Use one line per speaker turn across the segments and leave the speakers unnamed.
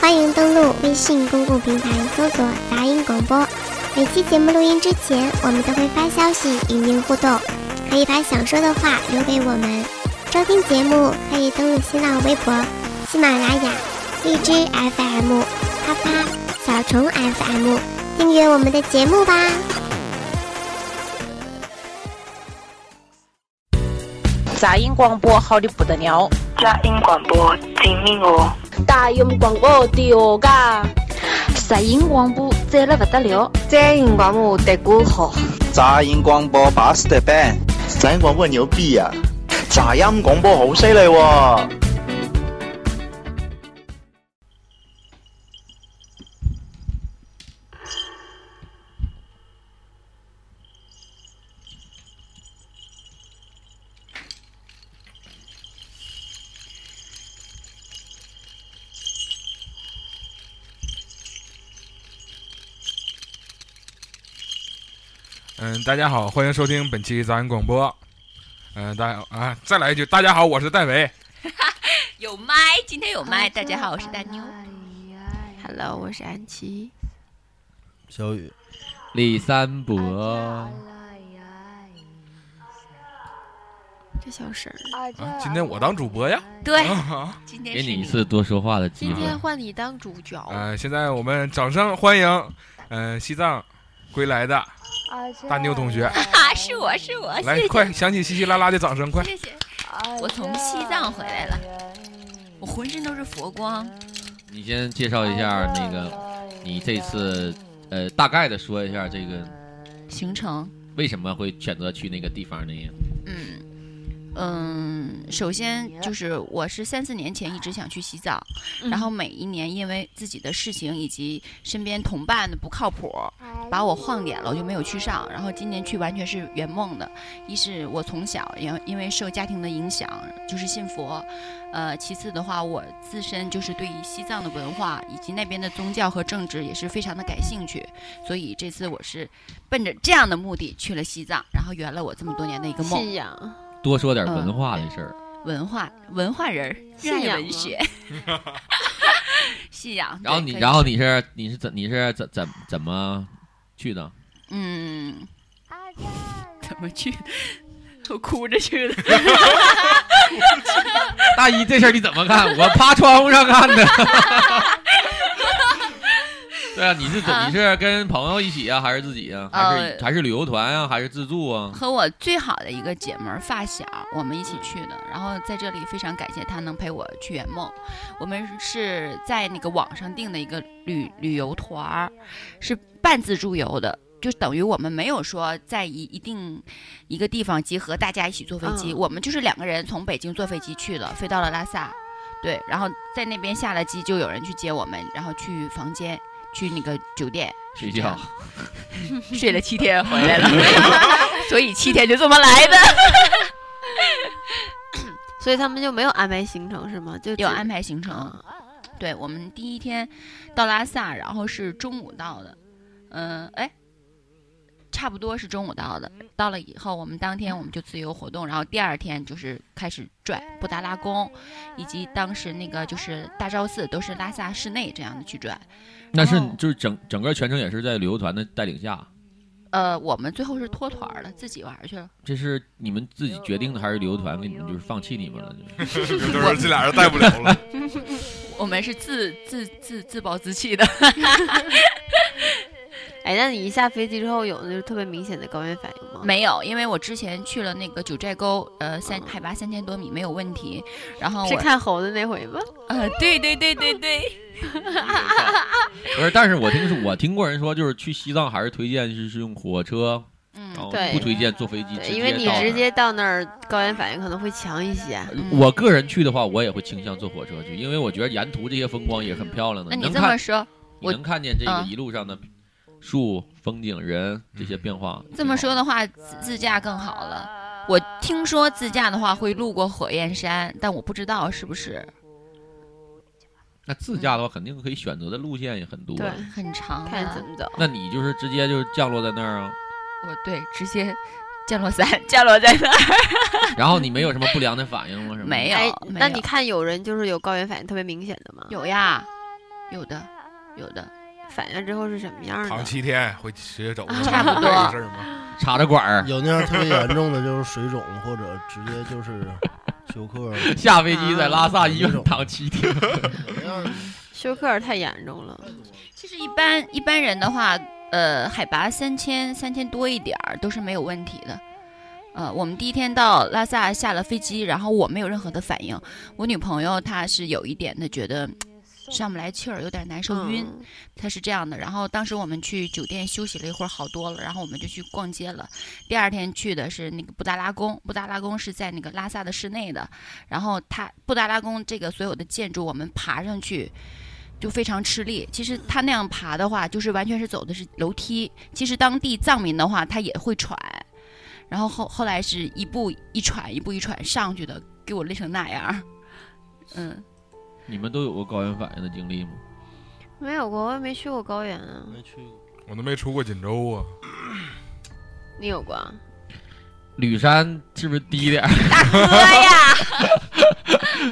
欢迎登录微信公共平台搜索杂音广播。每期节目录音之前，我们都会发消息与您互动，可以把想说的话留给我们。收听节目可以登录新浪微博、喜马拉雅、荔枝 FM、啪啪、小虫 FM，订阅我们的节目吧。
杂音广播好的不得了，
杂音广播精明哦，
大音广播的哦嘎，
杂音广播赞了不得了，
杂音广播的歌好，
杂音广播巴适的板，
杂音广播牛逼呀，杂音广播好犀利喎。
大家好，欢迎收听本期杂音广播。嗯，大家啊，再来一句，大家好，我是戴维。
有麦，今天有麦。大家好，我是大妞。
Hello，我是安琪。
小雨，
李三博。
这小声
啊，今天我当主播呀。
对，今天
给你一次多说话的机会。
今天换你当主角。
呃，现在我们掌声欢迎，嗯、呃，西藏归来的大妞同学。
啊，是我是我，
来
谢谢
快响起稀稀拉拉的掌声，快！
谢谢。我从西藏回来了，我浑身都是佛光。
你先介绍一下那个，你这次呃大概的说一下这个
行程，
为什么会选择去那个地方呢？
嗯。嗯，首先就是我是三四年前一直想去洗澡，
嗯、
然后每一年因为自己的事情以及身边同伴的不靠谱，把我晃点了，我就没有去上。然后今年去完全是圆梦的，一是我从小因因为受家庭的影响就是信佛，呃，其次的话我自身就是对于西藏的文化以及那边的宗教和政治也是非常的感兴趣，所以这次我是奔着这样的目的去了西藏，然后圆了我这么多年的一个梦。
信仰。
多说点文化的事儿、
嗯，文化文化人热爱文学，信仰。
然后你，然后你是你是怎你是怎怎怎么去的？
嗯，怎么去？我哭着去的。
大姨，这事儿你怎么看？我趴窗户上看的。对啊，你是怎？你是跟朋友一起啊，还是自己啊？还是、
呃、
还是旅游团啊？还是自助啊？
和我最好的一个姐们儿发小，我们一起去的。然后在这里非常感谢她能陪我去圆梦。我们是在那个网上订的一个旅旅游团儿，是半自助游的，就等于我们没有说在一一定一个地方集合，大家一起坐飞机。
嗯、
我们就是两个人从北京坐飞机去的，飞到了拉萨，对，然后在那边下了机，就有人去接我们，然后去房间。去那个酒店
睡觉，
睡 了七天回来了，所以七天就这么来的。
所以他们就没有安排行程是吗？就
有安排行程。对我们第一天到拉萨，然后是中午到的，嗯、呃，哎，差不多是中午到的。到了以后，我们当天我们就自由活动，然后第二天就是开始转布达拉宫，以及当时那个就是大昭寺，都是拉萨市内这样的去转。
那是就是整整个全程也是在旅游团的带领下。
呃，我们最后是脱团了，自己玩去了。
这是你们自己决定的，还是旅游团给你们就是放弃你们了？
就是这俩人带不了了。
我们是自自自自暴自弃的。
哎，那你一下飞机之后有那就特别明显的高原反应吗？
没有，因为我之前去了那个九寨沟，呃，三海拔三千多米没有问题。然后
是看猴子那回吗？
呃，对对对对对。
不是，但是我听说我听过人说，就是去西藏还是推荐是是用火车，
嗯，
对，
不推荐坐飞机，
因为你直接到那儿高原反应可能会强一些。
我个人去的话，我也会倾向坐火车去，因为我觉得沿途这些风光也很漂亮的。
那你这么说，
你能看见这个一路上的树、风景、人这些变化。
这么说的话，自驾更好了。我听说自驾的话会路过火焰山，但我不知道是不是。
那自驾的话，肯定可以选择的路线也很多，
对，
很长，
看怎么走。
那你就是直接就降落在那儿啊？
我对，直接降落伞降落在那儿。
然后你没有什么不良的反应吗？什么？
没有。
哎，
没有
那你看有人就是有高原反应特别明显的吗？
有呀，有的，有的。
反应之后是什么样的？
躺七天会直接走，
差不多
事儿吗？
插着管儿，
有那样特别严重的，就是水肿或者直接就是休克。
下飞机在拉萨医院躺七天，
休克太严重了。
其实一般一般人的话，呃，海拔三千三千多一点儿都是没有问题的。呃，我们第一天到拉萨下了飞机，然后我没有任何的反应，我女朋友她是有一点的觉得。上不来气儿，有点难受晕，他是这样的。然后当时我们去酒店休息了一会儿，好多了。然后我们就去逛街了。第二天去的是那个布达拉宫，布达拉宫是在那个拉萨的市内的。然后它布达拉宫这个所有的建筑，我们爬上去就非常吃力。其实他那样爬的话，就是完全是走的是楼梯。其实当地藏民的话，他也会喘。然后后后来是一步一喘，一步一喘上去的，给我累成那样。嗯。
你们都有过高原反应的经历吗？
没有过，我也没去过高原
啊。没去过，
我都没出过锦州啊。
你有过？
吕山是不是低点？
大哥呀！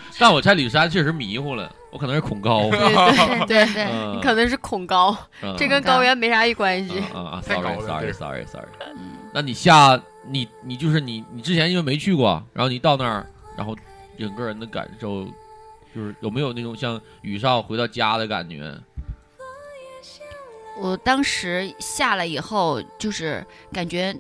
但我在吕山确实迷糊了，我可能是恐高。
对对对对，你可能是恐高，这跟高原没啥一关系。
啊啊！Sorry Sorry Sorry Sorry。那你下你你就是你你之前因为没去过，然后你到那儿，然后整个人的感受。就是有没有那种像雨少回到家的感觉？
我当时下来以后，就是感觉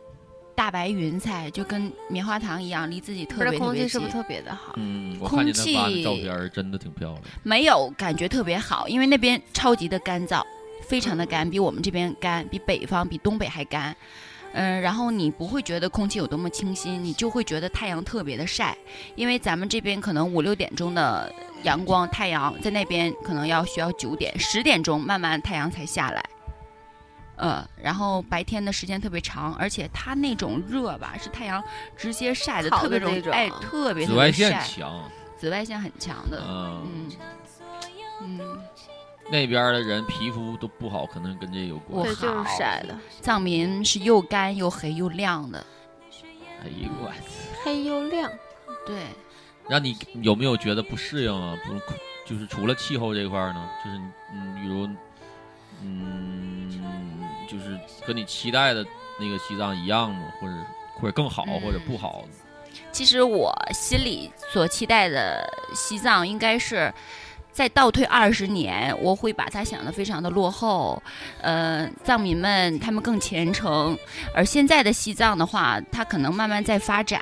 大白云彩就跟棉花糖一样，离自己特别特别近。
空气是不是特别的好？
嗯，空气照片真的挺漂亮。
没有感觉特别好，因为那边超级的干燥，非常的干，比我们这边干，比北方比东北还干。嗯，然后你不会觉得空气有多么清新，你就会觉得太阳特别的晒，因为咱们这边可能五六点钟的。阳光太阳在那边可能要需要九点十点钟慢慢太阳才下来，呃，然后白天的时间特别长，而且它那种热吧是太阳直接晒的特别容易，哎，特别
紫外线强，
紫外线很强的，嗯。
嗯，那边的人皮肤都不好，可能跟这有关，
对，就是晒的。
藏民是又干又黑又亮的，
哎呦我，
黑又亮，
对。
让你有没有觉得不适应啊？不，就是除了气候这块呢，就是嗯，比如嗯，就是和你期待的那个西藏一样吗？或者或者更好，或者不好？
其实我心里所期待的西藏，应该是再倒退二十年，我会把它想的非常的落后。呃，藏民们他们更虔诚，而现在的西藏的话，它可能慢慢在发展。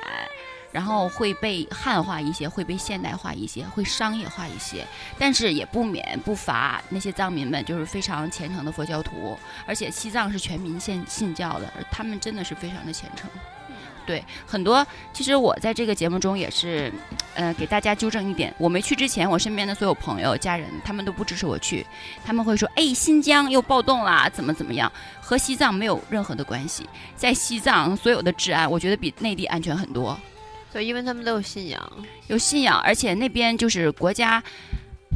然后会被汉化一些，会被现代化一些，会商业化一些，但是也不免不乏那些藏民们就是非常虔诚的佛教徒，而且西藏是全民信信教的，他们真的是非常的虔诚。对，很多其实我在这个节目中也是，呃，给大家纠正一点，我没去之前，我身边的所有朋友、家人，他们都不支持我去，他们会说，哎，新疆又暴动啦，怎么怎么样，和西藏没有任何的关系，在西藏所有的治安，我觉得比内地安全很多。
对，因为他们都有信仰，
有信仰，而且那边就是国家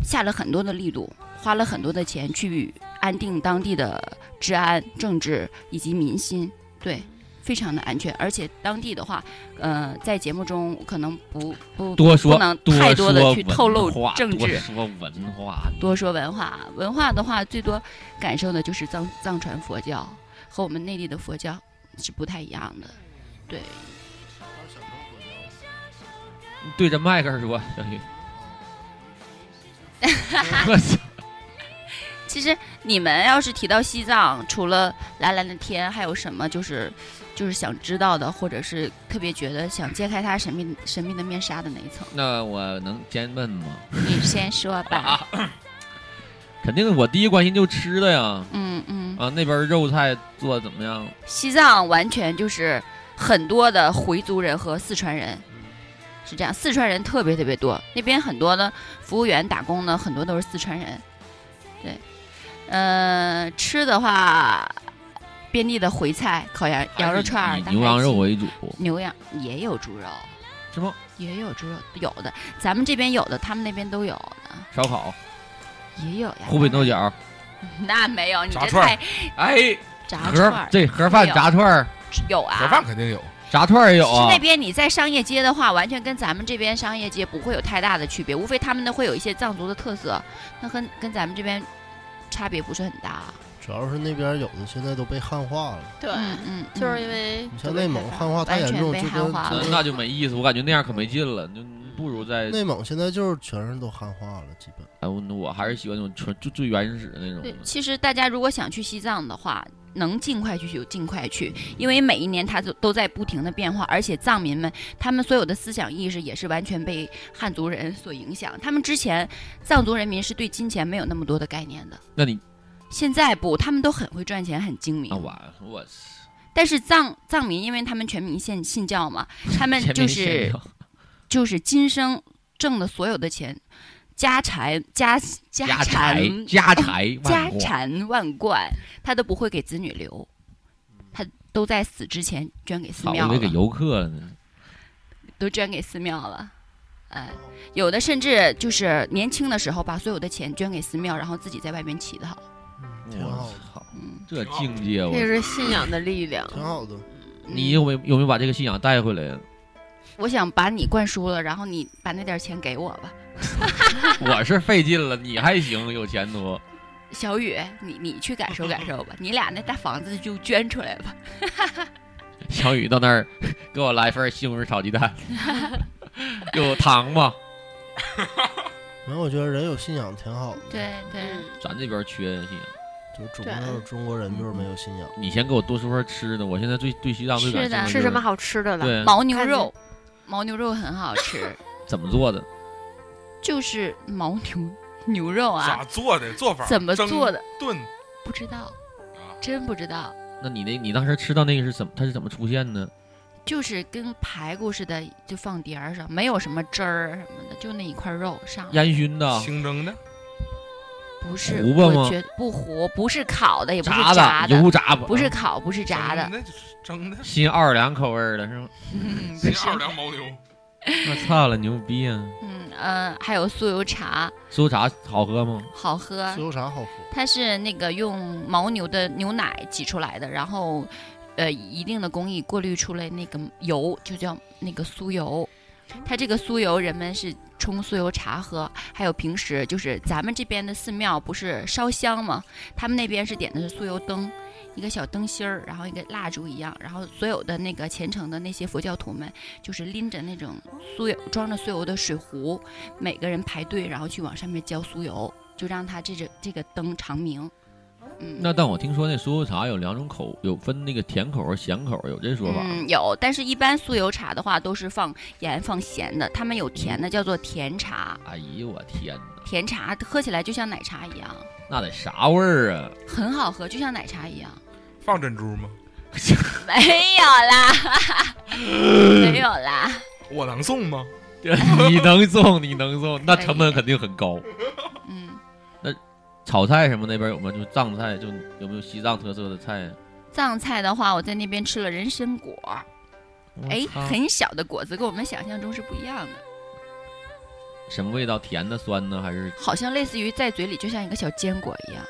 下了很多的力度，花了很多的钱去安定当地的治安、政治以及民心，对，非常的安全。而且当地的话，呃，在节目中可能不不
多说，
不能太多的去透露政治，
说文化，
多说文化。文化的话，最多感受的就是藏藏传佛教和我们内地的佛教是不太一样的，对。
对着麦克说，小雨。
其实你们要是提到西藏，除了蓝蓝的天，还有什么就是就是想知道的，或者是特别觉得想揭开他神秘神秘的面纱的那一层？
那我能先问吗？
你先说吧。
肯定，我第一关心就吃的呀。
嗯嗯。
啊，那边肉菜做的怎么样？
西藏完全就是很多的回族人和四川人。是这样，四川人特别特别多，那边很多的服务员打工呢，很多都是四川人。对，呃，吃的话，遍地的回菜、烤羊羊肉串、
以牛羊肉为主。
牛羊也有猪肉，
是吗？
也有猪肉，有的，咱们这边有的，他们那边都有的。
烧烤
也有呀。
湖北豆角？
那 没有，你这太
哎，
炸串
这盒饭炸串
有啊，
盒饭肯定有。
炸串也有啊！
那边你在商业街的话，完全跟咱们这边商业街不会有太大的区别，无非他们那会有一些藏族的特色，那跟跟咱们这边差别不是很大。
主要是那边有的现在都被汉化了。
对，
嗯，
就是因为
你像内蒙汉化太严重，就跟
那就没意思。我感觉那样可没劲了，就不如在
内蒙现在就是全是都汉化了，基本。
哎，我我还是喜欢那种纯就最原始的那种。
对，其实大家如果想去西藏的话，能尽快去就尽快去，因为每一年它都都在不停的变化，而且藏民们他们所有的思想意识也是完全被汉族人所影响。他们之前藏族人民是对金钱没有那么多的概念的。
那你？
现在不，他们都很会赚钱，很精明。
我我
但是藏藏民，因为他们全民信信教嘛，他们就是 就是今生挣的所有的钱，家财家
家
产
家财
家产万贯，他都不会给子女留，他都在死之前捐给寺庙了。
给游客
都捐给寺庙了。哎，有的甚至就是年轻的时候把所有的钱捐给寺庙，然后自己在外面乞讨。
挺好
的，嗯，这境界，
这是信仰的力量，
挺好的。
你有没有有没有把这个信仰带回来呀？
我想把你灌输了，然后你把那点钱给我吧。
我是费劲了，你还行，有前途。
小雨，你你去感受感受吧，你俩那大房子就捐出来吧。
小雨到那儿给我来份西红柿炒鸡蛋，有糖吗？
没有，我觉得人有信仰挺好的。
对对，
咱这边缺信仰，
就主要是中国人就是没有信仰。
你先给我多说说吃的，我现在最对西藏最感兴趣。
吃什么好吃的了？
牦牛肉，牦牛肉很好吃。
怎么做的？
就是牦牛牛肉啊。
咋做的？做法？
怎么做的？
炖？
不知道，真不知道。
那你那，你当时吃到那个是怎么？它是怎么出现的？
就是跟排骨似的，就放碟儿上，没有什么汁儿什么的，就那一块肉上。
烟熏的，
清蒸的，
不是
糊
我觉得不糊，不是烤的，也不是
炸
的，
油炸
不是烤，不是炸的，
那就是蒸的。
新奥尔良口味的是吗？
新奥尔良牦牛。
我操了，牛逼啊！
嗯呃，还有酥油茶。
酥油茶好喝吗？
好喝。
酥油茶好喝。
它是那个用牦牛的牛奶挤出来的，然后。呃，一定的工艺过滤出来那个油，就叫那个酥油。它这个酥油，人们是冲酥油茶喝，还有平时就是咱们这边的寺庙不是烧香吗？他们那边是点的是酥油灯，一个小灯芯儿，然后一个蜡烛一样，然后所有的那个虔诚的那些佛教徒们，就是拎着那种酥油装着酥油的水壶，每个人排队，然后去往上面浇酥油，就让它这这这个灯长明。
那但我听说那酥油茶有两种口，有分那个甜口和咸口，有这说法？
嗯，有，但是一般酥油茶的话都是放盐放咸的，他们有甜的叫做甜茶。
哎呦我天哪！
甜茶喝起来就像奶茶一样。
那得啥味儿啊？
很好喝，就像奶茶一样。
放珍珠吗？
没有啦，没有啦。
我能送吗？
你能送，你能送，那成本肯定很高。
嗯。
炒菜什么那边有吗？就藏菜，就有没有西藏特色的菜？
藏菜的话，我在那边吃了人参果，哎，很小的果子，跟我们想象中是不一样的。
什么味道？甜的、酸的，还是？
好像类似于在嘴里就像一个小坚果一样。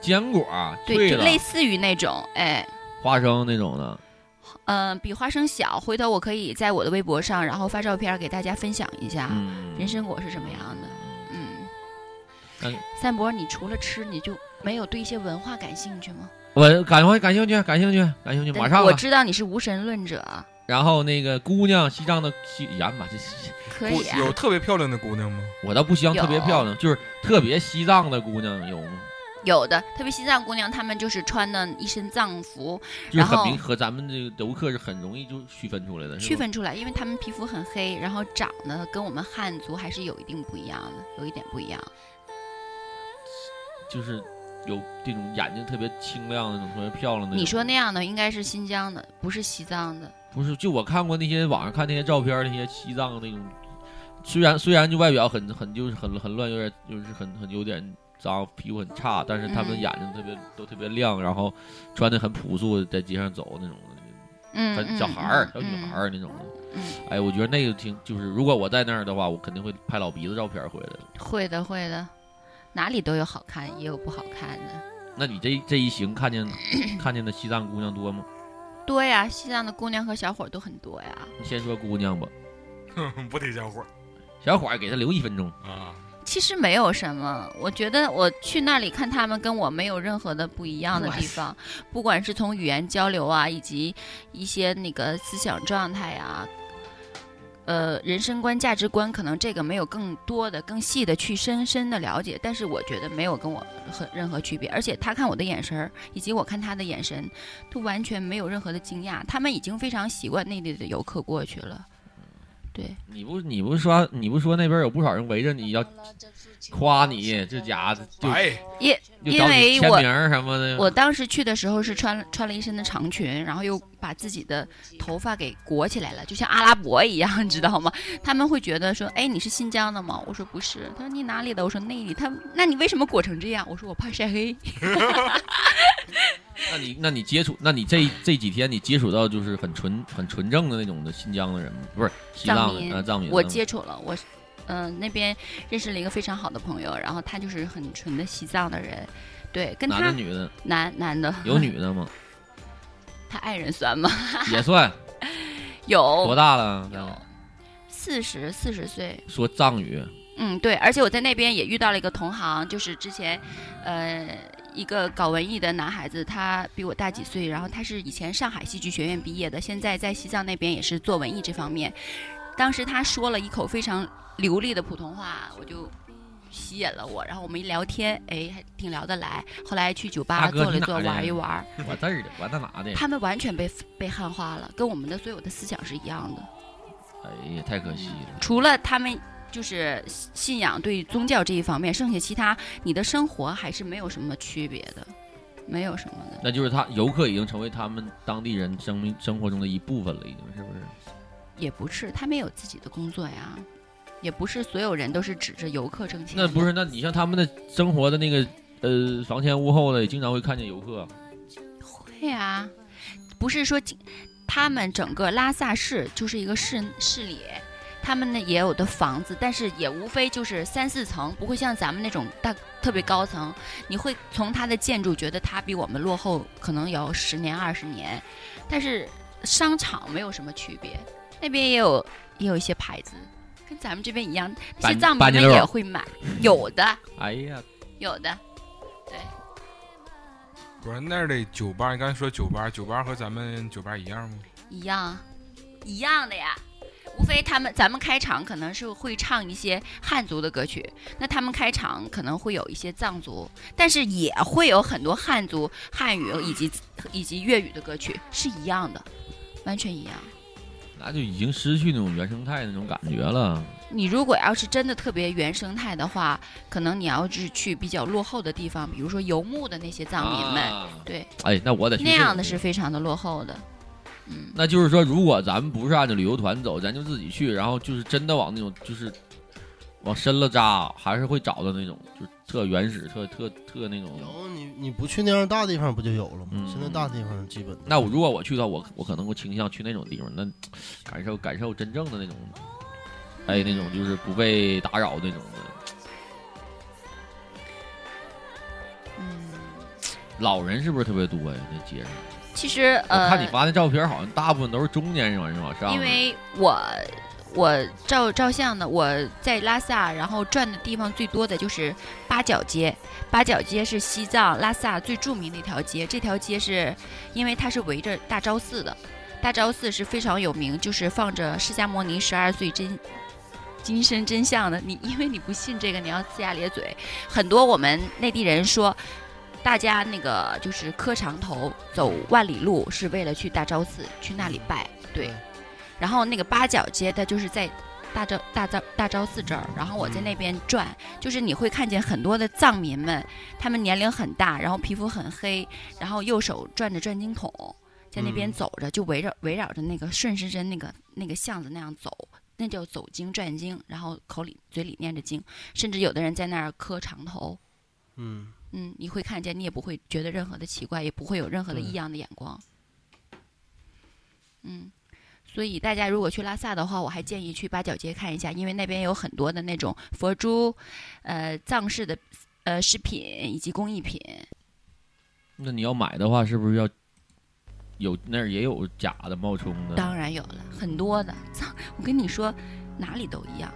坚果？
对，就类似于那种，哎，
花生那种的。
嗯，比花生小。回头我可以在我的微博上，然后发照片给大家分享一下人参果是什么样的。三伯，你除了吃，你就没有对一些文化感兴趣吗？
我感感兴趣，感兴趣，感兴趣，马上。
我知道你是无神论者。
然后那个姑娘，西藏的西呀妈，这
可以
有特别漂亮的姑娘吗？
我倒不希望特别漂亮，就是特别西藏的姑娘有吗？
有的，特别西藏姑娘，她们就是穿的一身藏服，
就是很明和咱们这个游客是很容易就区分出来的。
区分出来，因为她们皮肤很黑，然后长得跟我们汉族还是有一定不一样的，有一点不一样。
就是有这种眼睛特别清亮的那种特别漂亮的。
你说那样的应该是新疆的，不是西藏的。
不是，就我看过那些网上看那些照片，那些西藏的那种，虽然虽然就外表很很就是很很乱，有点就是很很有点脏，皮肤很差，但是他们眼睛特别都特别亮，然后穿的很朴素，在街上走那种的，
嗯，
小孩儿、小女孩儿那种的。哎，我觉得那个挺就是，如果我在那儿的话，我肯定会拍老鼻子照片回来。
会的，会的。哪里都有好看，也有不好看的。
那你这这一行看见 看见的西藏姑娘多吗？
多呀，西藏的姑娘和小伙都很多呀。
你先说姑娘吧，
不提小伙，
小伙给他留一分钟
啊。
其实没有什么，我觉得我去那里看他们，跟我没有任何的不一样的地方，不管是从语言交流啊，以及一些那个思想状态啊，呃，人生观、价值观，可能这个没有更多的、更细的去深深的了解，但是我觉得没有跟我很任何区别，而且他看我的眼神儿，以及我看他的眼神，都完全没有任何的惊讶，他们已经非常习惯内地的游客过去了。对，
你不你不说你不说那边有不少人围着你要夸你，这家伙就
因因为我
什么的。
我当时去的时候是穿穿了一身的长裙，然后又把自己的头发给裹起来了，就像阿拉伯一样，你知道吗？他们会觉得说，哎，你是新疆的吗？我说不是。他说你哪里的？我说内地。他那你为什么裹成这样？我说我怕晒黑。
那你那你接触，那你这这几天你接触到就是很纯很纯正的那种的新疆的人吗？不是西藏的藏民。
我接触了，我嗯那边认识了一个非常好的朋友，然后他就是很纯的西藏的人，对，跟他
男的女的
男男的
有女的吗？
他爱人算吗？
也算，
有
多大了？
有四十四十岁，
说藏语。
嗯，对，而且我在那边也遇到了一个同行，就是之前呃。一个搞文艺的男孩子，他比我大几岁，然后他是以前上海戏剧学院毕业的，现在在西藏那边也是做文艺这方面。当时他说了一口非常流利的普通话，我就吸引了我，然后我们一聊天，哎，还挺聊得来。后来去酒吧坐了坐，玩一玩。
我这儿的，我在哪的？
他们完全被被汉化了，跟我们的所有的思想是一样的。
哎呀，太可惜了。
除了他们。就是信仰对宗教这一方面，剩下其他你的生活还是没有什么区别的，没有什么的。
那就是他游客已经成为他们当地人生命生活中的一部分了，已经是不是？
也不是，他们有自己的工作呀，也不是所有人都是指着游客挣钱。
那不是？那你像他们的生活的那个呃房前屋后的，也经常会看见游客。
会啊，不是说他们整个拉萨市就是一个市市里。他们呢也有的房子，但是也无非就是三四层，不会像咱们那种大特别高层。你会从它的建筑觉得它比我们落后，可能有十年二十年。但是商场没有什么区别，那边也有也有一些牌子，跟咱们这边一样。那些藏民们也会买，有的。
哎呀，
有的，对。
不是那儿的酒吧，你刚才说酒吧，酒吧和咱们酒吧一样吗？
一样，一样的呀。无非他们咱们开场可能是会唱一些汉族的歌曲，那他们开场可能会有一些藏族，但是也会有很多汉族、汉语以及以及粤语的歌曲，是一样的，完全一样。
那就已经失去那种原生态那种感觉了。
你如果要是真的特别原生态的话，可能你要是去比较落后的地方，比如说游牧的那些藏民们，对，
哎，那我得
那样的是非常的落后的。
嗯那就是说，如果咱们不是按照旅游团走，咱就自己去，然后就是真的往那种就是往深了扎，还是会找到那种就特原始、特特特那种。
有你你不去那样大地方不就有了吗？现在大地方基本。
那我如果我去的话，我我可能会倾向去那种地方，那感受感受真正的那种，哎，那种就是不被打扰那种的。
嗯。
老人是不是特别多呀？那街上。
其实，呃，
看你发那照片，好像大部分都是中年人往上。
因为我我照照相的，我在拉萨，然后转的地方最多的就是八角街。八角街是西藏拉萨最著名的一条街。这条街是因为它是围着大昭寺的，大昭寺是非常有名，就是放着释迦牟尼十二岁真金身真相的。你因为你不信这个，你要呲牙咧嘴。很多我们内地人说。大家那个就是磕长头走万里路，是为了去大昭寺去那里拜。对，然后那个八角街，它就是在大昭大昭大昭寺这儿。然后我在那边转，就是你会看见很多的藏民们，他们年龄很大，然后皮肤很黑，然后右手转着转经筒，在那边走着，就围着围绕着那个顺时针那个那个巷子那样走，那叫走经转经，然后口里嘴里念着经，甚至有的人在那儿磕长头。
嗯。
嗯，你会看见，你也不会觉得任何的奇怪，也不会有任何的异样的眼光。嗯，所以大家如果去拉萨的话，我还建议去八角街看一下，因为那边有很多的那种佛珠、呃藏式的呃饰品以及工艺品。
那你要买的话，是不是要有那儿也有假的冒充的？
当然有了，很多的藏，我跟你说，哪里都一样。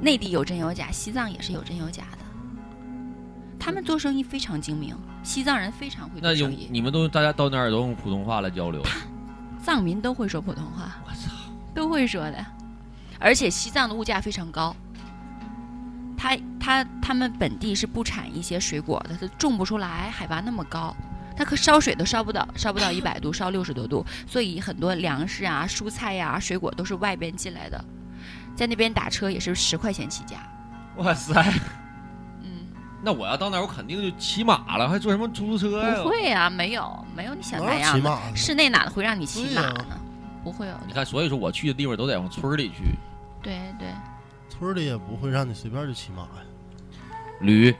内地有真有假，西藏也是有真有假的。他们做生意非常精明，西藏人非常会做生意。
你们都大家到那儿都用普通话来交流？
藏民都会说普通话，我操，都会说的。而且西藏的物价非常高。他他他们本地是不产一些水果的，它种不出来，海拔那么高，它可烧水都烧不到，烧不到一百度，烧六十多度，所以很多粮食啊、蔬菜呀、水果都是外边进来的，在那边打车也是十块钱起价。
哇塞，嗯，那我要到那儿，我肯定就骑马了，还坐什么出租车
呀？不会啊，没有，没有你想那样的，室内哪会让你骑马呢？不会有。
你看，所以说我去的地方都得往村里去。
对对。
村里也不会让你随便就骑马呀，
驴、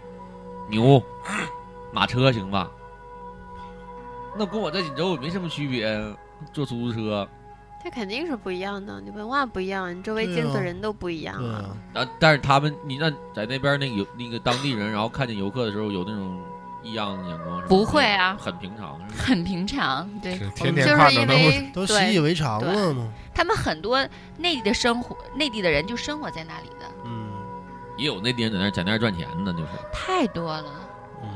牛、马车行吧？那跟我在锦州也没什么区别，坐出租车。
这肯定是不一样的，你文化不一样，你周围接触的人都不一样啊。
啊，但是他们，你那在那边那个有那个当地人，然后看见游客的时候有那种异样的眼光，
不会啊，
很平常，
很平常，对，
天天看
着
都习以为常了嘛？
他们很多内地的生活，内地的人就生活在那里的。
嗯，
也有内地人在那在那赚钱的，就是
太多了。嗯，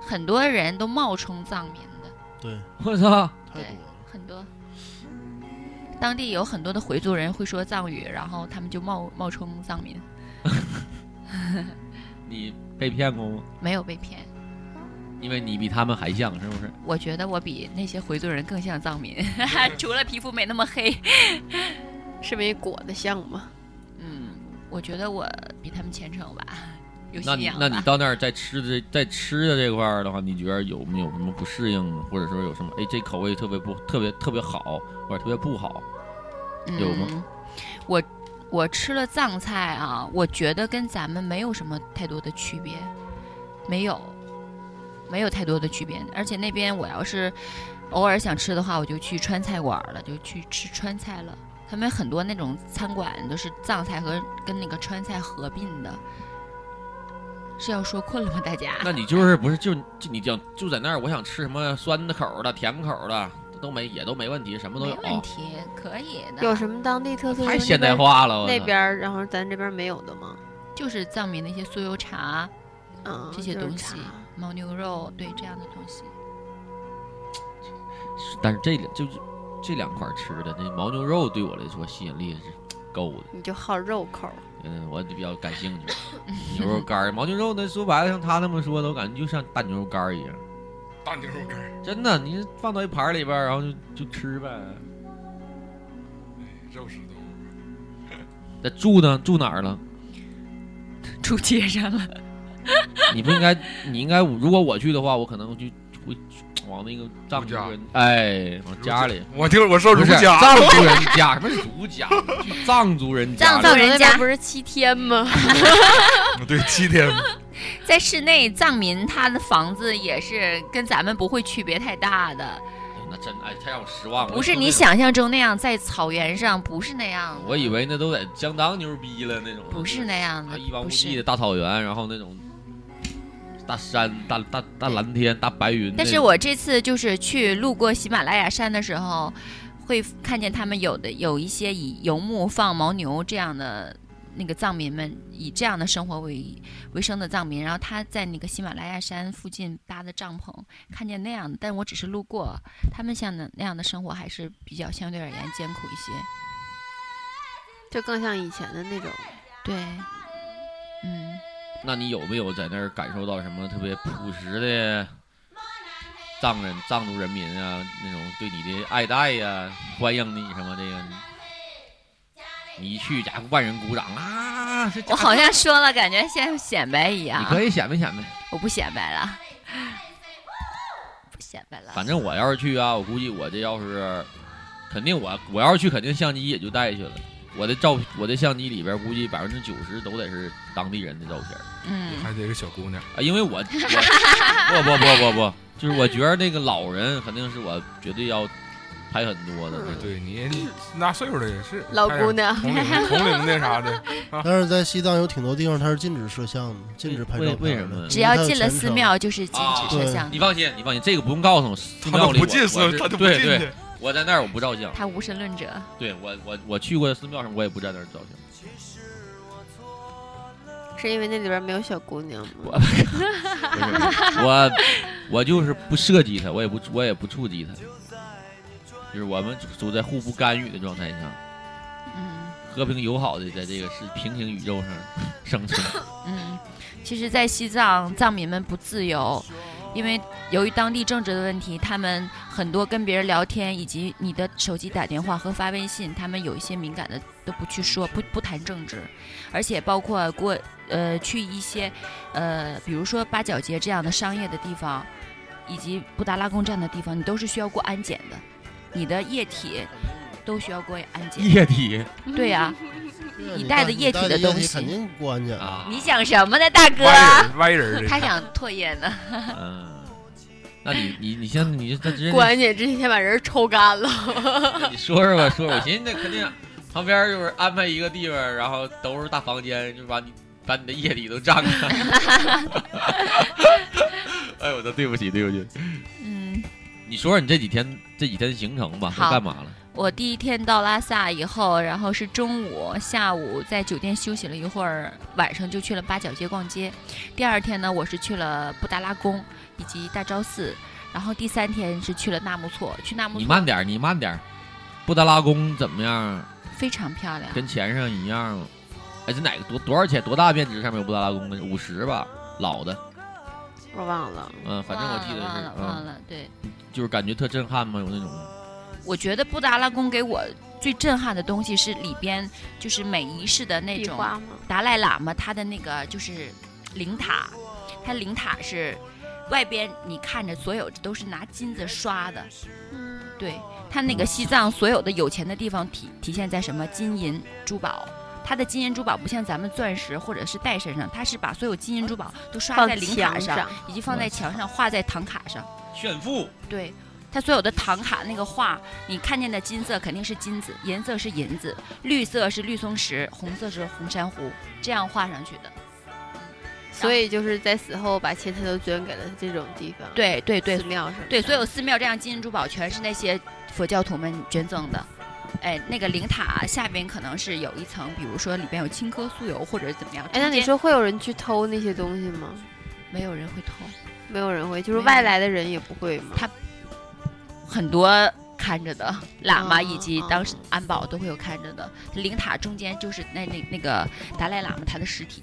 很多人都冒充藏民的。
对，
我操，
对。当地有很多的回族人会说藏语，然后他们就冒冒充藏民。
你被骗过吗？
没有被骗。
因为你比他们还像，是不是？
我觉得我比那些回族人更像藏民，除了皮肤没那么黑，
是为裹得像吗？
嗯，我觉得我比他们虔诚吧，有。
那你那你到那儿在吃的在吃的这块儿的话，你觉得有没有什么不适应，或者说有什么？哎，这口味特别不特别特别好，或者特别不好，有吗？
我我吃了藏菜啊，我觉得跟咱们没有什么太多的区别，没有。没有太多的区别，而且那边我要是偶尔想吃的话，我就去川菜馆了，就去吃川菜了。他们很多那种餐馆都是藏菜和跟那个川菜合并的。是要说困了吗，大家？
那你就是不是就就你就就在那儿？我想吃什么酸的口的、甜口的都没，也都没问题，什么都有。
没问题，可以的。
有什么当地特色？
太现代化了。
那边，然后咱这边没有的吗？
就是藏民那些酥油茶，
嗯，
这些东西。牦牛肉，对这样的东西，
但是这个就是这两块吃的，那牦牛肉对我来说吸引力是够的。
你就好肉口
嗯，我比较感兴趣。牛肉干牦牛肉，那说白了，像他那么说的，我感觉就像大牛肉干一样。
大牛肉干
真的，你放到一盘里边，然后就就吃呗。
肉食动
物。那住呢？住哪儿了？
住街上了。
你不应该，你应该，如果我去的话，我可能就会往那个藏族人，哎，往家里。
我听我说儒
家，藏族人家什么是儒家？藏族人
家，藏族人家
不是七天吗？
对，七天。
在室内，藏民他的房子也是跟咱们不会区别太大的。
那真哎，太让我失望了。
不是你想象中那样，在草原上不是那样的。
我以为那都得相当牛逼了那种。
不是那样的，
一望无际的大草原，然后那种。大山、大大大蓝天、大白云。
但是我这次就是去路过喜马拉雅山的时候，会看见他们有的有一些以游牧放牦牛这样的那个藏民们，以这样的生活为为生的藏民。然后他在那个喜马拉雅山附近搭的帐篷，看见那样的，但我只是路过，他们像那那样的生活还是比较相对而言艰苦一些，
就更像以前的那种。
对，嗯。
那你有没有在那儿感受到什么特别朴实的藏人、藏族人民啊？那种对你的爱戴呀，欢迎你什么这个？你一去，家伙万人鼓掌啊！
我好像说了，感觉像显摆一样。
你可以显摆显摆。
我不显摆了，不显摆了。
反正我要是去啊，我估计我这要是肯定我我要是去，肯定相机也就带去了。我的照，我的相机里边估计百分之九十都得是当地人的照片。
嗯，
还得是小姑娘
啊，因为我我不不不不不，就是我觉得那个老人肯定是我绝对要拍很多的。
对你那岁数的也是
老姑娘，
同龄同龄的啥的。
但是在西藏有挺多地方它是禁止摄像的，禁止拍照。
为什么？
只要进了寺庙就是禁止摄像。
你放心，你放心，这个不用告诉我。寺庙里
不进寺，他就不进
去。我在那儿我不照相。
他无神论者。
对我我我去过寺庙什么，我也不在那儿照相。
是因为那里边没有小姑娘吗？
我我就是不涉及他，我也不我也不触及他，就是我们处在互不干预的状态下，
嗯，
和平友好的在这个是平行宇宙上生存。
嗯，其实，在西藏，藏民们不自由。因为由于当地政治的问题，他们很多跟别人聊天，以及你的手机打电话和发微信，他们有一些敏感的都不去说，不不谈政治，而且包括过呃去一些呃比如说八角街这样的商业的地方，以及布达拉宫这样的地方，你都是需要过安检的，你的液体都需要过安检。
液体？
对呀，
你
带的液体的东西
肯定过安检
啊！
你想什么呢，大哥？
歪人，
他想唾液呢。
嗯。那你你你先你他直接
过安检之前把人抽干了。
你说说吧，说说。我寻思那肯定旁边就是安排一个地方，然后都是大房间，就把你把你的液体都占了。哎，我都对不起，对不起。
嗯，
你说说你这几天这几天行程吧，都干嘛了？
我第一天到拉萨以后，然后是中午、下午在酒店休息了一会儿，晚上就去了八角街逛街。第二天呢，我是去了布达拉宫。以及大昭寺，然后第三天是去了纳木错，去纳木错。
你慢点，你慢点。布达拉宫怎么样？
非常漂亮，
跟钱上一样。哎，这哪个多多少钱？多大面值上面有布达拉宫的？五十吧，老的。
我忘了。
嗯，反正我记得是。
忘了，忘了。对。
就是感觉特震撼吗？有那种。
我觉得布达拉宫给我最震撼的东西是里边就是每一世的那种达赖喇嘛他的那个就是灵塔，他灵塔是。外边你看着所有都是拿金子刷的，嗯，对他那个西藏所有的有钱的地方体体现在什么金银珠宝，他的金银珠宝不像咱们钻石或者是戴身上，他是把所有金银珠宝都刷在灵塔上，以及放在墙上画在唐卡上。
炫富。
对他所有的唐卡那个画，你看见的金色肯定是金子，银色是银子，绿色是绿松石，红色是红珊瑚，这样画上去的。
所以就是在死后把钱财都捐给了这种地方，
对对对，
寺庙什么？
对，所有寺庙这样金银珠宝全是那些佛教徒们捐赠的。哎，那个灵塔下边可能是有一层，比如说里边有青稞酥油或者怎么样。
哎，那你说会有人去偷那些东西吗？
没有人会偷，
没有人会，就是外来的人也不会吗？
他很多看着的喇嘛以及当时安保都会有看着的。灵塔中间就是那那那个达赖喇嘛他的尸体。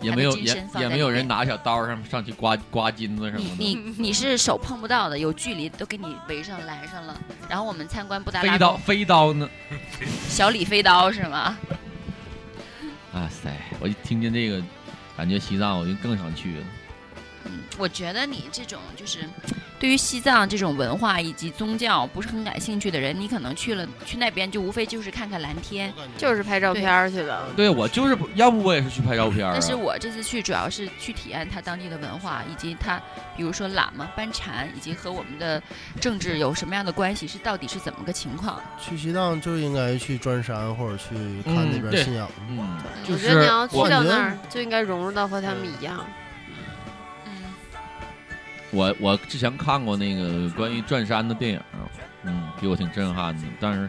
也没有也也没有人拿小刀上上去刮刮金子什么的。
你你你是手碰不到的，有距离都给你围上拦上了。然后我们参观布达拉
飞刀飞刀呢？
小李飞刀是吗？
哇塞！我一听见这个，感觉西藏我就更想去了。
嗯，我觉得你这种就是。对于西藏这种文化以及宗教不是很感兴趣的人，你可能去了去那边就无非就是看看蓝天，
就是拍照片去了。
对我就是要不我也是去拍照片。
但是我这次去主要是去体验他当地的文化，以及他比如说喇嘛班禅，以及和我们的政治有什么样的关系，是到底是怎么个情况？
去西藏就应该去转山或者去看那边信仰。
嗯，
我觉得你要去到那儿就应该融入到和他们一样。
我我之前看过那个关于转山的电影，嗯，给我挺震撼的。但是，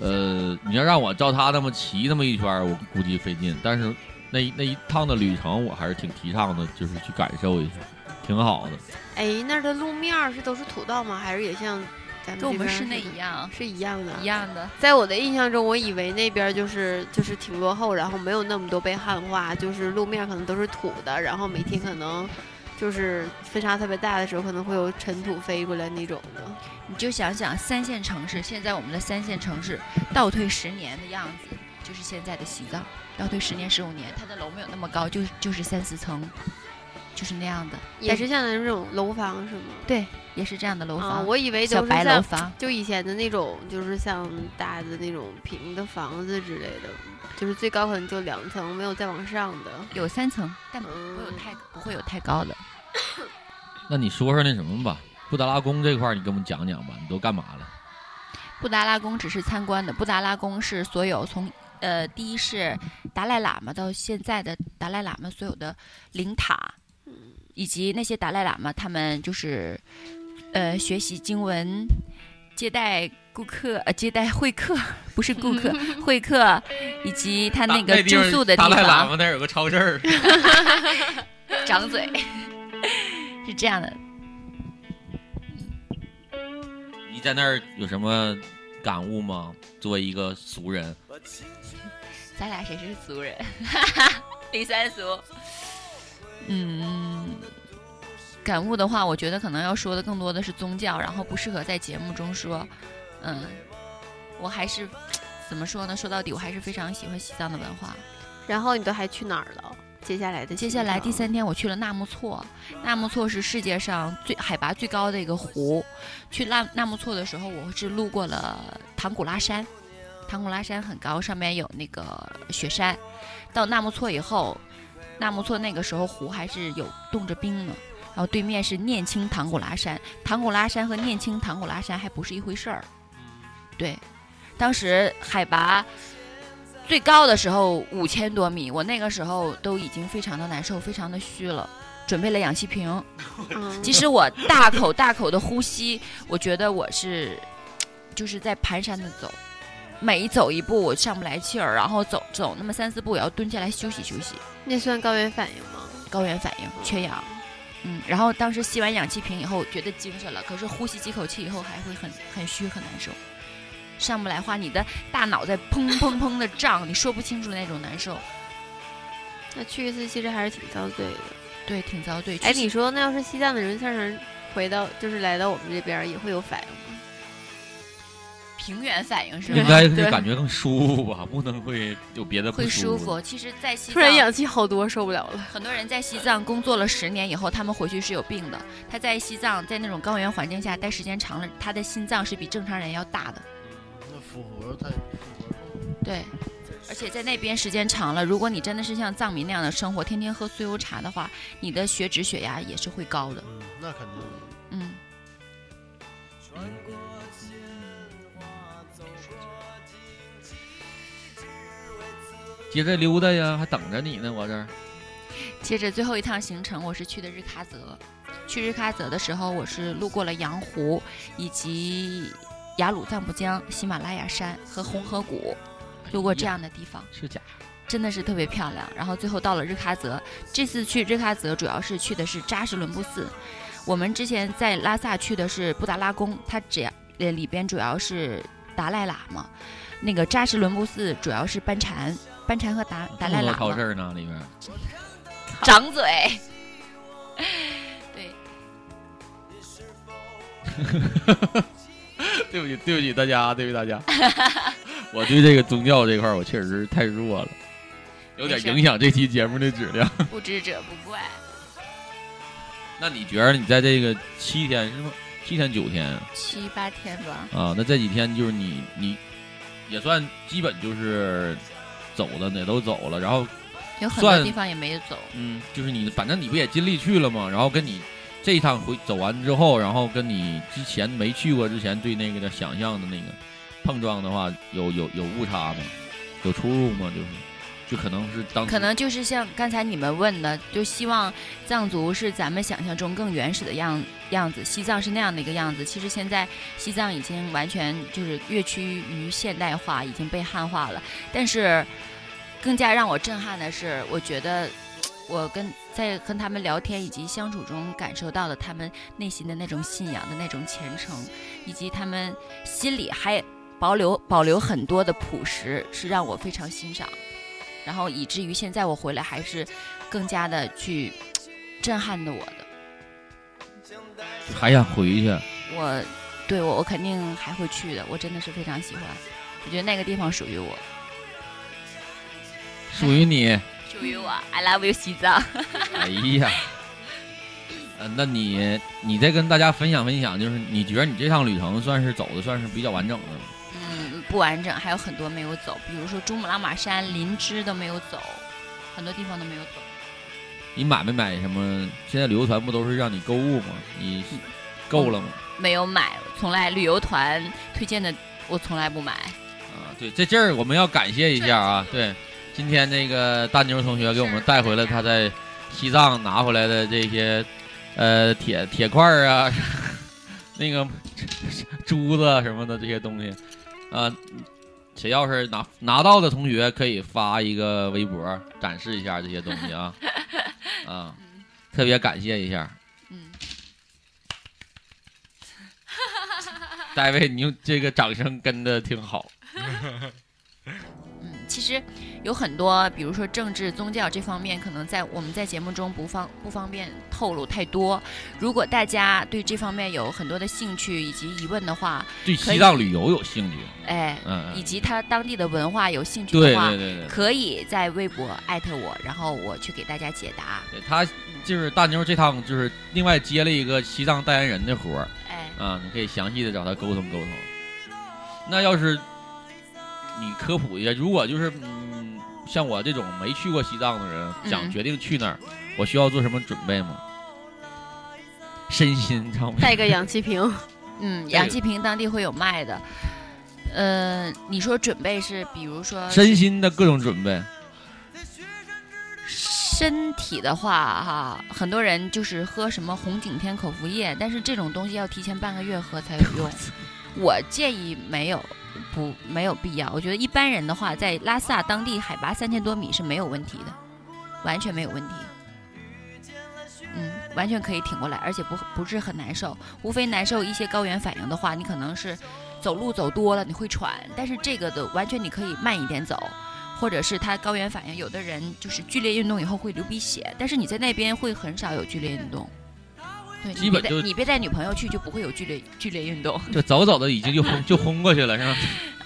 呃，你要让我照他那么骑那么一圈，我估计费劲。但是那那一趟的旅程，我还是挺提倡的，就是去感受一下，挺好的。
哎，那儿的路面是都是土道吗？还是也像咱们
跟我们室内一样？
是一样的，
一样的。
在我的印象中，我以为那边就是就是挺落后，然后没有那么多被汉化，就是路面可能都是土的，然后每天可能。就是风沙特别大的时候，可能会有尘土飞过来那种的。
你就想想三线城市，现在我们的三线城市倒退十年的样子，就是现在的西藏。倒退十年、十五年，它的楼没有那么高，就就是三四层，就是那样的。
也是像那种楼房是吗？
对，也是这样的楼房。
我以为
小白楼房，
就以前的那种，就是像大的那种平的房子之类的，就是最高可能就两层，没有再往上的。
有三层，但不会有太不会有太高的。
那你说说那什么吧，布达拉宫这块儿，你给我们讲讲吧，你都干嘛了？
布达拉宫只是参观的，布达拉宫是所有从呃第一是达赖喇嘛到现在的达赖喇嘛所有的灵塔，以及那些达赖喇嘛他们就是呃学习经文、接待顾客呃接待会客，不是顾客 会客，以及他那个住宿的地方。
大喇嘛那儿有个超市。
掌嘴，是这样的。
你在那儿有什么感悟吗？作为一个俗人，
咱俩谁是俗人？第三俗。嗯，感悟的话，我觉得可能要说的更多的是宗教，然后不适合在节目中说。嗯，我还是怎么说呢？说到底，我还是非常喜欢西藏的文化。
然后你都还去哪儿了？接下来的
接下来第三天，我去了纳木错。纳木错是世界上最海拔最高的一个湖。去纳纳木错的时候，我是路过了唐古拉山。唐古拉山很高，上面有那个雪山。到纳木错以后，纳木错那个时候湖还是有冻着冰呢。然后对面是念青唐古拉山，唐古拉山和念青唐古拉山还不是一回事儿。对，当时海拔最高的时候五千多米，我那个时候都已经非常的难受，非常的虚了，准备了氧气瓶。即使我大口大口的呼吸，我觉得我是就是在蹒跚的走，每走一步我上不来气儿，然后走走那么三四步，我要蹲下来休息休息。
那算高原反应吗？
高原反应，缺氧。嗯，然后当时吸完氧气瓶以后觉得精神了，可是呼吸几口气以后还会很很虚很难受。上不来话，你的大脑在砰砰砰的胀，你说不清楚那种难受。
那去一次其实还是挺遭罪的，
对，挺遭罪。
哎，你说那要是西藏的人像是回到，就是来到我们这边，也会有反应吗？
平原反应是吗？
应该是感觉更舒服吧，不能会有别的
会
舒
服。其实，在西藏
突然氧气好多，受不了了。
很多人在西藏工作了十年以后，他们回去是有病的。他在西藏在那种高原环境下待时间长了，他的心脏是比正常人要大的。
复活太复活
对，而且在那边时间长了，如果你真的是像藏民那样的生活，天天喝酥油茶的话，你的血脂、血压也是会高的。
嗯，那肯定。
嗯。
接着溜达呀，还等着你呢，我这儿。
接着最后一趟行程，我是去的日喀则。去日喀则的时候，我是路过了羊湖以及。雅鲁藏布江、喜马拉雅山和红河谷，路过这样的地方，
是假，
真的是特别漂亮。然后最后到了日喀则，这次去日喀则主要是去的是扎什伦布寺。我们之前在拉萨去的是布达拉宫，它只要呃里边主要是达赖喇嘛。那个扎什伦布寺主要是班禅，班禅和达达赖喇嘛。
好事呢里面，
掌嘴。
对。对不起，对不起大家，对不起大家。我对这个宗教这块我确实是太弱了，有点影响这期节目的质量。
不知者不怪。
那你觉得你在这个七天是吗？七天九天？
七八天吧。
啊，那这几天就是你你也算基本就是走的也都走了，然后
有很多地方也没走。
嗯，就是你反正你不也尽力去了吗？然后跟你。这一趟回走完之后，然后跟你之前没去过之前对那个的想象的那个碰撞的话，有有有误差吗？有出入吗？就是，就可能是当
可能就是像刚才你们问的，就希望藏族是咱们想象中更原始的样样子，西藏是那样的一个样子。其实现在西藏已经完全就是越趋于现代化，已经被汉化了。但是更加让我震撼的是，我觉得。我跟在跟他们聊天以及相处中感受到了他们内心的那种信仰的那种虔诚，以及他们心里还保留保留很多的朴实，是让我非常欣赏。然后以至于现在我回来还是更加的去震撼的我的。
还想回去？
我对我我肯定还会去的。我真的是非常喜欢，我觉得那个地方属于我，
属于你。
属于我，I love you 西藏。
哎呀，呃，那你你再跟大家分享分享，就是你觉得你这趟旅程算是走的算是比较完整的吗？
嗯，不完整，还有很多没有走，比如说珠穆朗玛山、林芝都没有走，很多地方都没有走。
你买没买什么？现在旅游团不都是让你购物吗？你够了吗？
没有买，从来旅游团推荐的我从来不买。
啊，对，在这儿我们要感谢一下啊，对。今天那个大妞同学给我们带回了他在西藏拿回来的这些，呃，铁铁块啊，那个 珠子什么的这些东西，啊，谁要是拿拿到的同学可以发一个微博展示一下这些东西啊，啊，特别感谢一下。
嗯，
大卫，你用这个掌声跟的挺好。
嗯，其实有很多，比如说政治、宗教这方面，可能在我们在节目中不方不方便透露太多。如果大家对这方面有很多的兴趣以及疑问的话，
对西藏旅游有兴趣，
哎，
嗯，
以及他当地的文化有兴趣的话，
对对对对，
可以在微博艾特我，然后我去给大家解答。
对他就是大妞这趟就是另外接了一个西藏代言人的活儿，
哎，
啊，你可以详细的找他沟通沟通。那要是。你科普一下，如果就是嗯，像我这种没去过西藏的人，想决定去那儿，我需要做什么准备吗？身心，知道吗？
带个氧气瓶，
嗯，氧气瓶当地会有卖的。呃，你说准备是，比如说
身心的各种准备。
身体的话，哈，很多人就是喝什么红景天口服液，但是这种东西要提前半个月喝才有用。我建议没有。不，没有必要。我觉得一般人的话，在拉萨当地海拔三千多米是没有问题的，完全没有问题。嗯，完全可以挺过来，而且不不是很难受。无非难受一些高原反应的话，你可能是走路走多了你会喘，但是这个的完全你可以慢一点走，或者是他高原反应，有的人就是剧烈运动以后会流鼻血，但是你在那边会很少有剧烈运动。对，
基本就
你别带女朋友去，就不会有剧烈剧烈运动。
就早早的已经就轰 就轰过去了，是吧？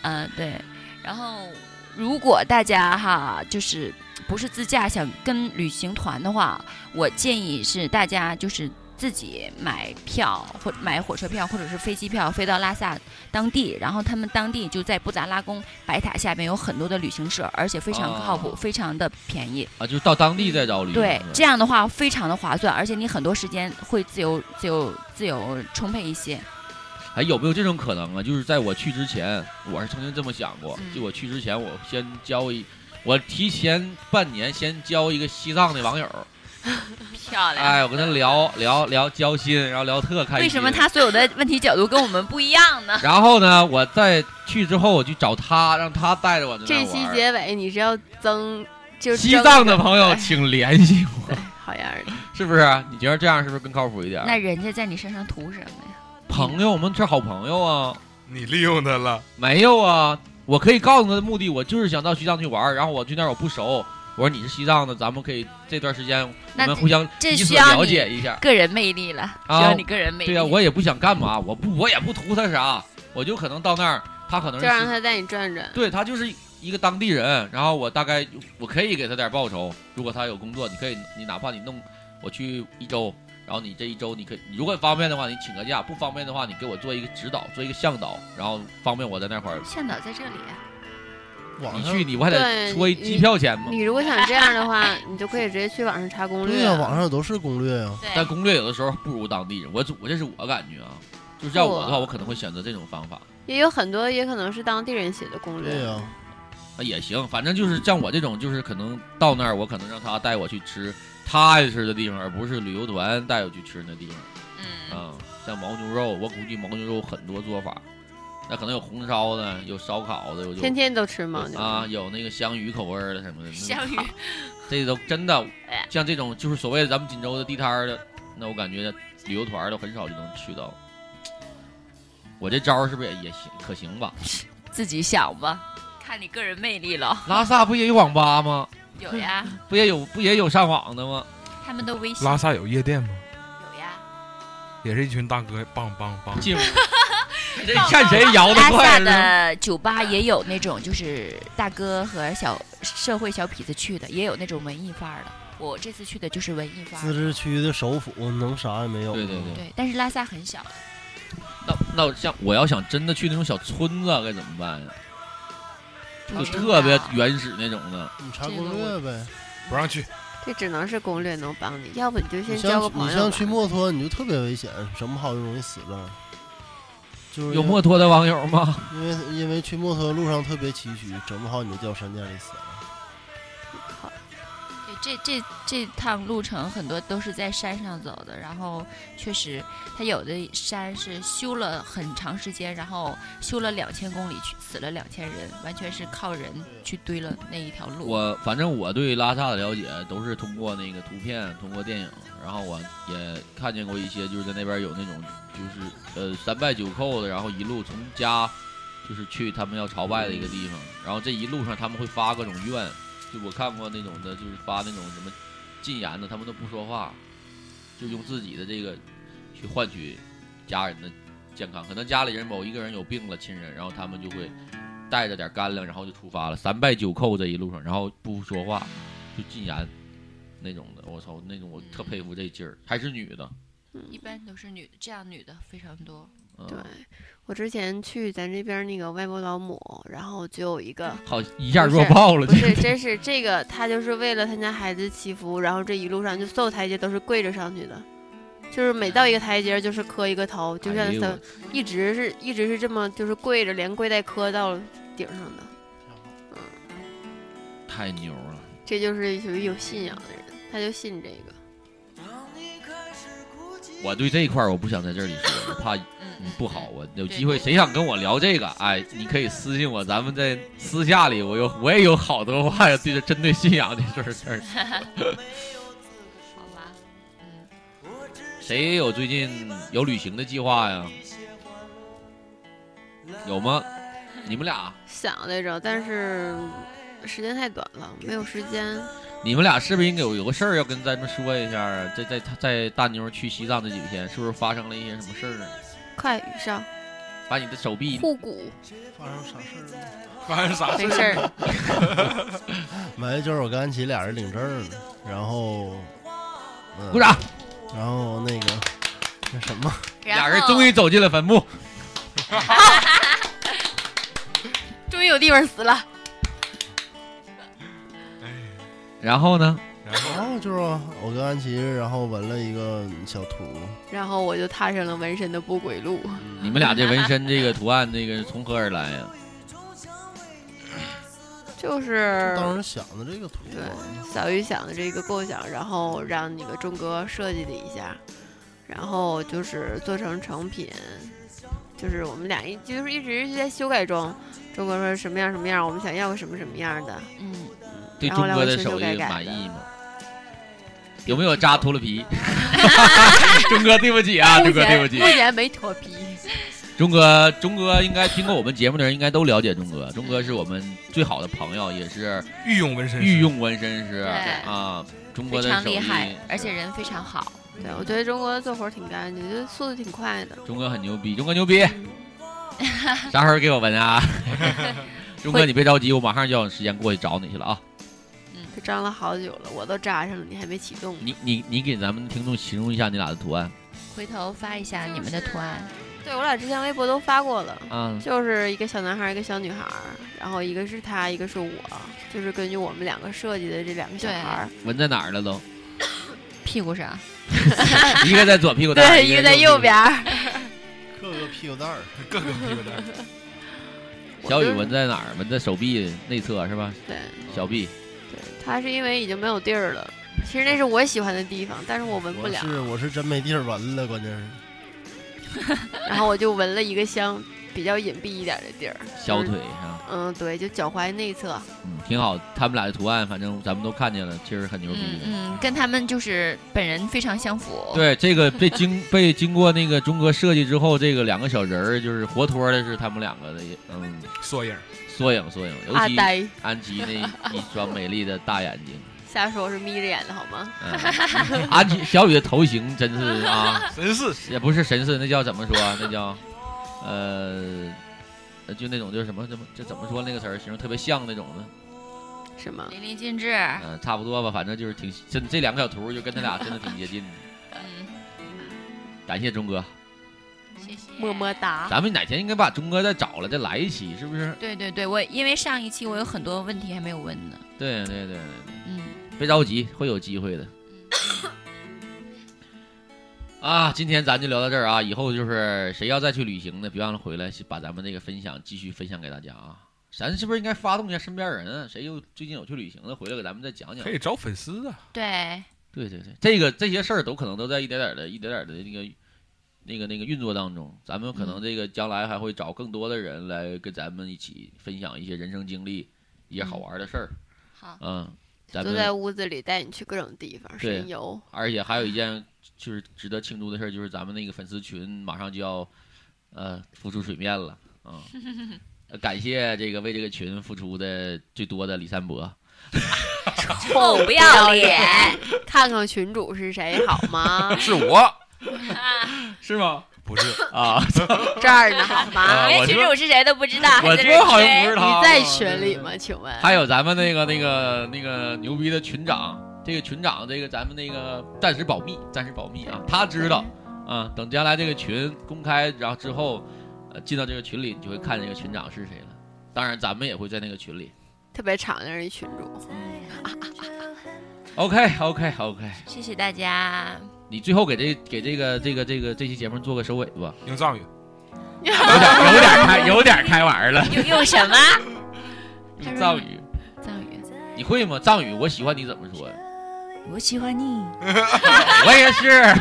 嗯，对。然后，如果大家哈就是不是自驾，想跟旅行团的话，我建议是大家就是。自己买票或买火车票或者是飞机票飞到拉萨当地，然后他们当地就在布达拉宫白塔下边有很多的旅行社，而且非常靠谱，非常的便宜
啊！就是到当地再找旅行
对，这样的话非常的划算，而且你很多时间会自由、自由、自由充沛一些。
还有没有这种可能啊？就是在我去之前，我是曾经这么想过，就我去之前，我先交一，我提前半年先交一个西藏的网友。
漂亮！
哎，我跟他聊聊聊交心，然后聊特开心。
为什么他所有的问题角度跟我们不一样呢？
然后呢，我再去之后，我去找他，让他带着我。
这期结尾你是要增，就
西藏的朋友，请联系我。
好样的，
是不是？你觉得这样是不是更靠谱一点？
那人家在你身上图什么呀？
朋友，我们是好朋友啊。
你利用他了？
没有啊，我可以告诉他的目的，我就是想到西藏去玩，然后我去那儿我不熟。我说你是西藏的，咱们可以这段时间我们互相彼此了解一下，
个人魅力了，需要你个人魅力。
对呀，我也不想干嘛，我不我也不图他啥，我就可能到那儿，他可能
就让他带你转转。
对他就是一个当地人，然后我大概我可以给他点报酬，如果他有工作，你可以你哪怕你弄我去一周，然后你这一周你可以如果方便的话你请个假，不方便的话你给我做一个指导，做一个向导，然后方便我在那块儿。
向导在这里。
你去你不还得出机票钱吗？
你如果想这样的话，你就可以直接去网上查攻略。
对呀，网上都是攻略呀。
但攻略有的时候不如当地人，我我这是我感觉啊。就是要我的话，我可能会选择这种方法。
也有很多也可能是当地人写的攻略。
对呀，
啊也行，反正就是像我这种，就是可能到那儿，我可能让他带我去吃他爱吃的地方，而不是旅游团带我去吃那地方。
嗯
啊，像牦牛肉，我估计牦牛肉很多做法。那可能有红烧的，有烧烤的，有
天天都吃吗？
啊，有那个香鱼口味的什么的。
香鱼，
这都真的，像这种就是所谓的咱们锦州的地摊的，那我感觉旅游团都很少就能去到。我这招是不是也也行可行吧？
自己想吧，看你个人魅力了。
拉萨不也有网吧吗？
有呀。
不也有不也有上网的吗？
他们都微信。
拉萨有夜店吗？
有呀。
也是一群大哥，棒棒棒。
进。看谁摇的快。
拉萨的酒吧也有那种，就是大哥和小社会小痞子去的，也有那种文艺范儿的。我这次去的就是文艺范儿。
自治区的首府能啥也没有。
对对
对。对，但是拉萨很小。
那那像我要想真的去那种小村子该怎么办呀？就特别原始那种的。
你查攻略呗，
不让去。
这只能是攻略能帮你，要不你就先交个朋友。
你像去墨脱，你就特别危险，什么好就容易死了。
有墨脱的网友吗？
因为因为去墨脱路上特别崎岖，整不好你就掉山涧里死了。
好，这这这趟路程很多都是在山上走的，然后确实，它有的山是修了很长时间，然后修了两千公里，去死了两千人，完全是靠人去堆了那一条路。
我反正我对拉萨的了解都是通过那个图片，通过电影，然后我也看见过一些，就是在那边有那种就是呃三拜九叩的，然后一路从家就是去他们要朝拜的一个地方，然后这一路上他们会发各种愿。就我看过那种的，就是发那种什么禁言的，他们都不说话，就用自己的这个去换取家人的健康。可能家里人某一个人有病了，亲人，然后他们就会带着点干粮，然后就出发了，三拜九叩这一路上，然后不说话，就禁言那种的。我操，那种我特佩服这劲儿，还是女的，
一般都是女的，这样女的非常多。
对。我之前去咱这边那个外国老母，然后就有一个
好一下弱爆了，
不是，真是这个他就是为了他家孩子祈福，然后这一路上就所有台阶都是跪着上去的，就是每到一个台阶就是磕一个头，就像他一直是一直是这么就是跪着，连跪带磕到顶上的，嗯，
太牛了，
这就是属于有信仰的人，他就信这个。
我对这一块我不想在这里说，怕。不好，我有机会，谁想跟我聊这个？哎，你可以私信我，咱们在私下里，我有我也有好多话要对着针对信仰这事儿事儿。
好吧，
嗯，谁有最近有旅行的计划呀？有吗？你们俩
想来着，但是时间太短了，没有时间。
你们俩是不是应该有有个事儿要跟咱们说一下啊？在在在大妞去西藏这几天，是不是发生了一些什么事儿呢？
快雨上，
把你的手臂
护骨。
发生啥事儿？
发生啥
事儿？
没，就是我跟安琪俩人领证呢，然后，
鼓掌。
然后那个那什么，
俩人终于走进了坟墓。
终于有地方死了。
然后呢？
然后就是我跟安琪，然后纹了一个小图，
然后我就踏上了纹身的不归路。
你们俩这纹身这个图案，这个从何而来呀？
就是
当时想的这个图，
对，小鱼想的这个构想，然后让那个钟哥设计了一下，然后就是做成成品，就是我们俩一就是一直是在修改中。钟哥说什么样什么样，我们想要个什么什么样的，
嗯，
对钟哥的手艺满意吗？有没有扎脱了皮？钟哥，对不起啊，钟哥，对不起。
目前没脱皮。
钟哥，钟哥应该听过我们节目的人应该都了解钟哥。钟哥是我们最好的朋友，也是
御用纹身师
御用纹身师啊。钟哥的
手艺，而且人非常好。
对，我觉得钟哥做活挺干净，就速度挺快的。
钟哥很牛逼，钟哥牛逼。啥时候给我纹啊？钟哥，你别着急，我马上就有时间过去找你去了啊。
这扎了好久了，我都扎上了，你还没启动。
你你你给咱们听众形容一下你俩的图案。
回头发一下你们的图案。
对我俩之前微博都发过了。嗯。就是一个小男孩，一个小女孩，然后一个是他，一个是我，就是根据我们两个设计的这两个小孩。
纹在哪儿了都？
屁股上。
一个在左屁股蛋
对，一个在右边
各个屁股蛋儿，
各个屁股蛋儿。
小雨纹在哪儿？纹在手臂内侧是吧？
对。
小臂。
他是因为已经没有地儿了，其实那是我喜欢的地方，但是我闻不了。
是，我是真没地儿闻了，关键
是。然后我就闻了一个相比较隐蔽一点的地儿，
小腿上。
嗯，对，就脚踝内侧。
嗯，挺好。他们俩的图案，反正咱们都看见了，其实很牛逼。
嗯，跟他们就是本人非常相符。
对，这个被经被经过那个钟哥设计之后，这个两个小人儿就是活脱的，是他们两个的，嗯，
缩影。
缩影，缩影，尤其安吉那 一双美丽的大眼睛。
瞎说，我是眯着眼的好吗？
安吉小雨的头型真是啊，
神似
也不是神似，那叫怎么说？那叫呃，就那种就是什么怎么这怎么说那个词儿形容特别像那种的。
什么？
淋漓尽致。
嗯，差不多吧，反正就是挺真，这两个小图就跟他俩真的挺接近的。
嗯，
感谢钟哥。
谢谢么么哒！
咱们哪天应该把钟哥再找了，再来一期，是不是？
对对对，我因为上一期我有很多问题还没有问呢。
对对对对，
嗯，
别着急，会有机会的。啊，今天咱就聊到这儿啊！以后就是谁要再去旅行的，别忘了回来把咱们这个分享继续分享给大家啊！咱是不是应该发动一下身边人啊？谁又最近有去旅行的，回来给咱们再讲讲。
可以找粉丝啊。
对，
对对对，这个这些事儿都可能都在一点点的、一点点的那个、那个、那个运作当中。咱们可能这个将来还会找更多的人来跟咱们一起分享一些人生经历、一些好玩的事儿。
好，
嗯，咱
坐
们
在屋子里带你去各种地方
对
神游。
而且还有一件就是值得庆祝的事儿，就是咱们那个粉丝群马上就要呃浮出水面了啊、呃 感谢这个为这个群付出的最多的李三博。
臭不要脸！
看看群主是谁好吗？
是我，
是吗？
不是
啊，
这儿呢好吗？
连群主是谁都不知道，
我
还在这
这好像不是他
你在群里吗？请问？
还有咱们那个那个那个牛逼的群长，这个群长这个咱们那个暂时保密，暂时保密啊，他知道啊。等将来这个群公开，然后之后，呃，进到这个群里，你就会看这个群长是谁了。当然，咱们也会在那个群里。
特别敞亮一群主。
OK OK OK，
谢谢大家。
你最后给这给这个这个这个这期节目做个收尾吧。
用藏语。
有点有点开有点开玩了。
用用什么？
用藏语。
藏语。
你会吗？藏语我喜欢你怎么说呀？
我喜欢你。
我也是。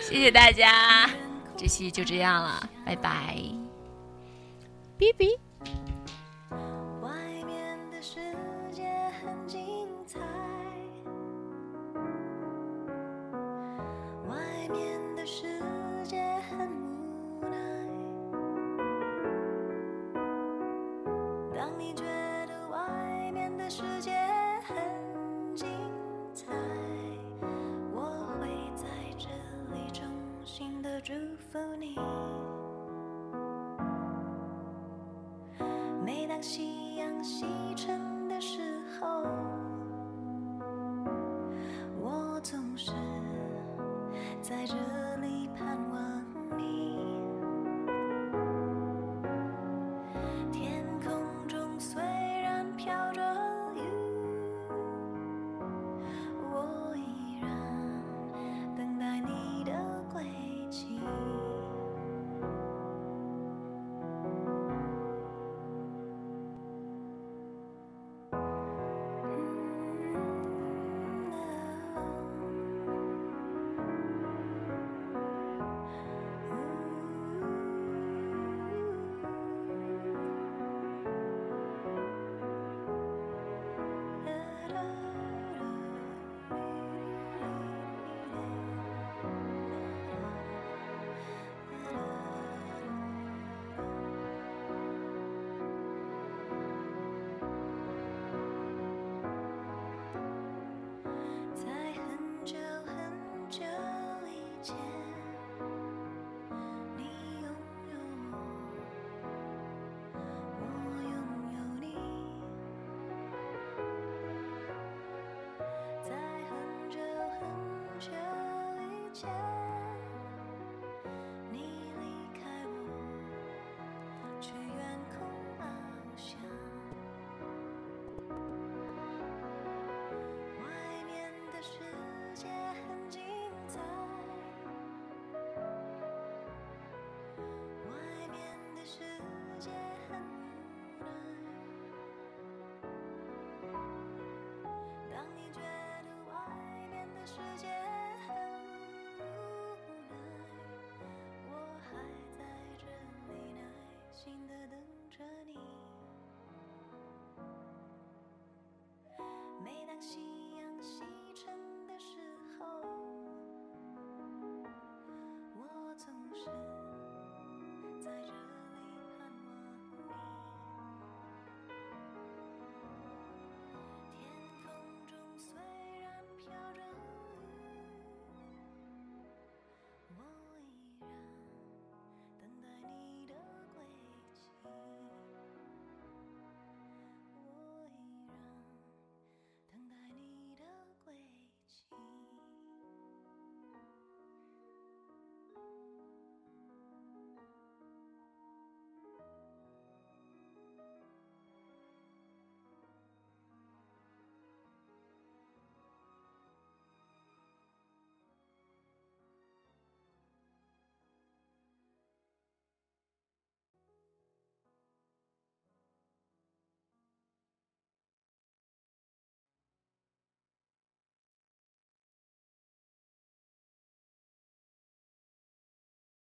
谢谢大家，这期就这样了，拜拜。
哔哔。
外面的世界很精彩，外面的世界很无奈。当你觉得外面的世界很精来，我会在这里衷心的祝福你。每当夕阳西沉的时候，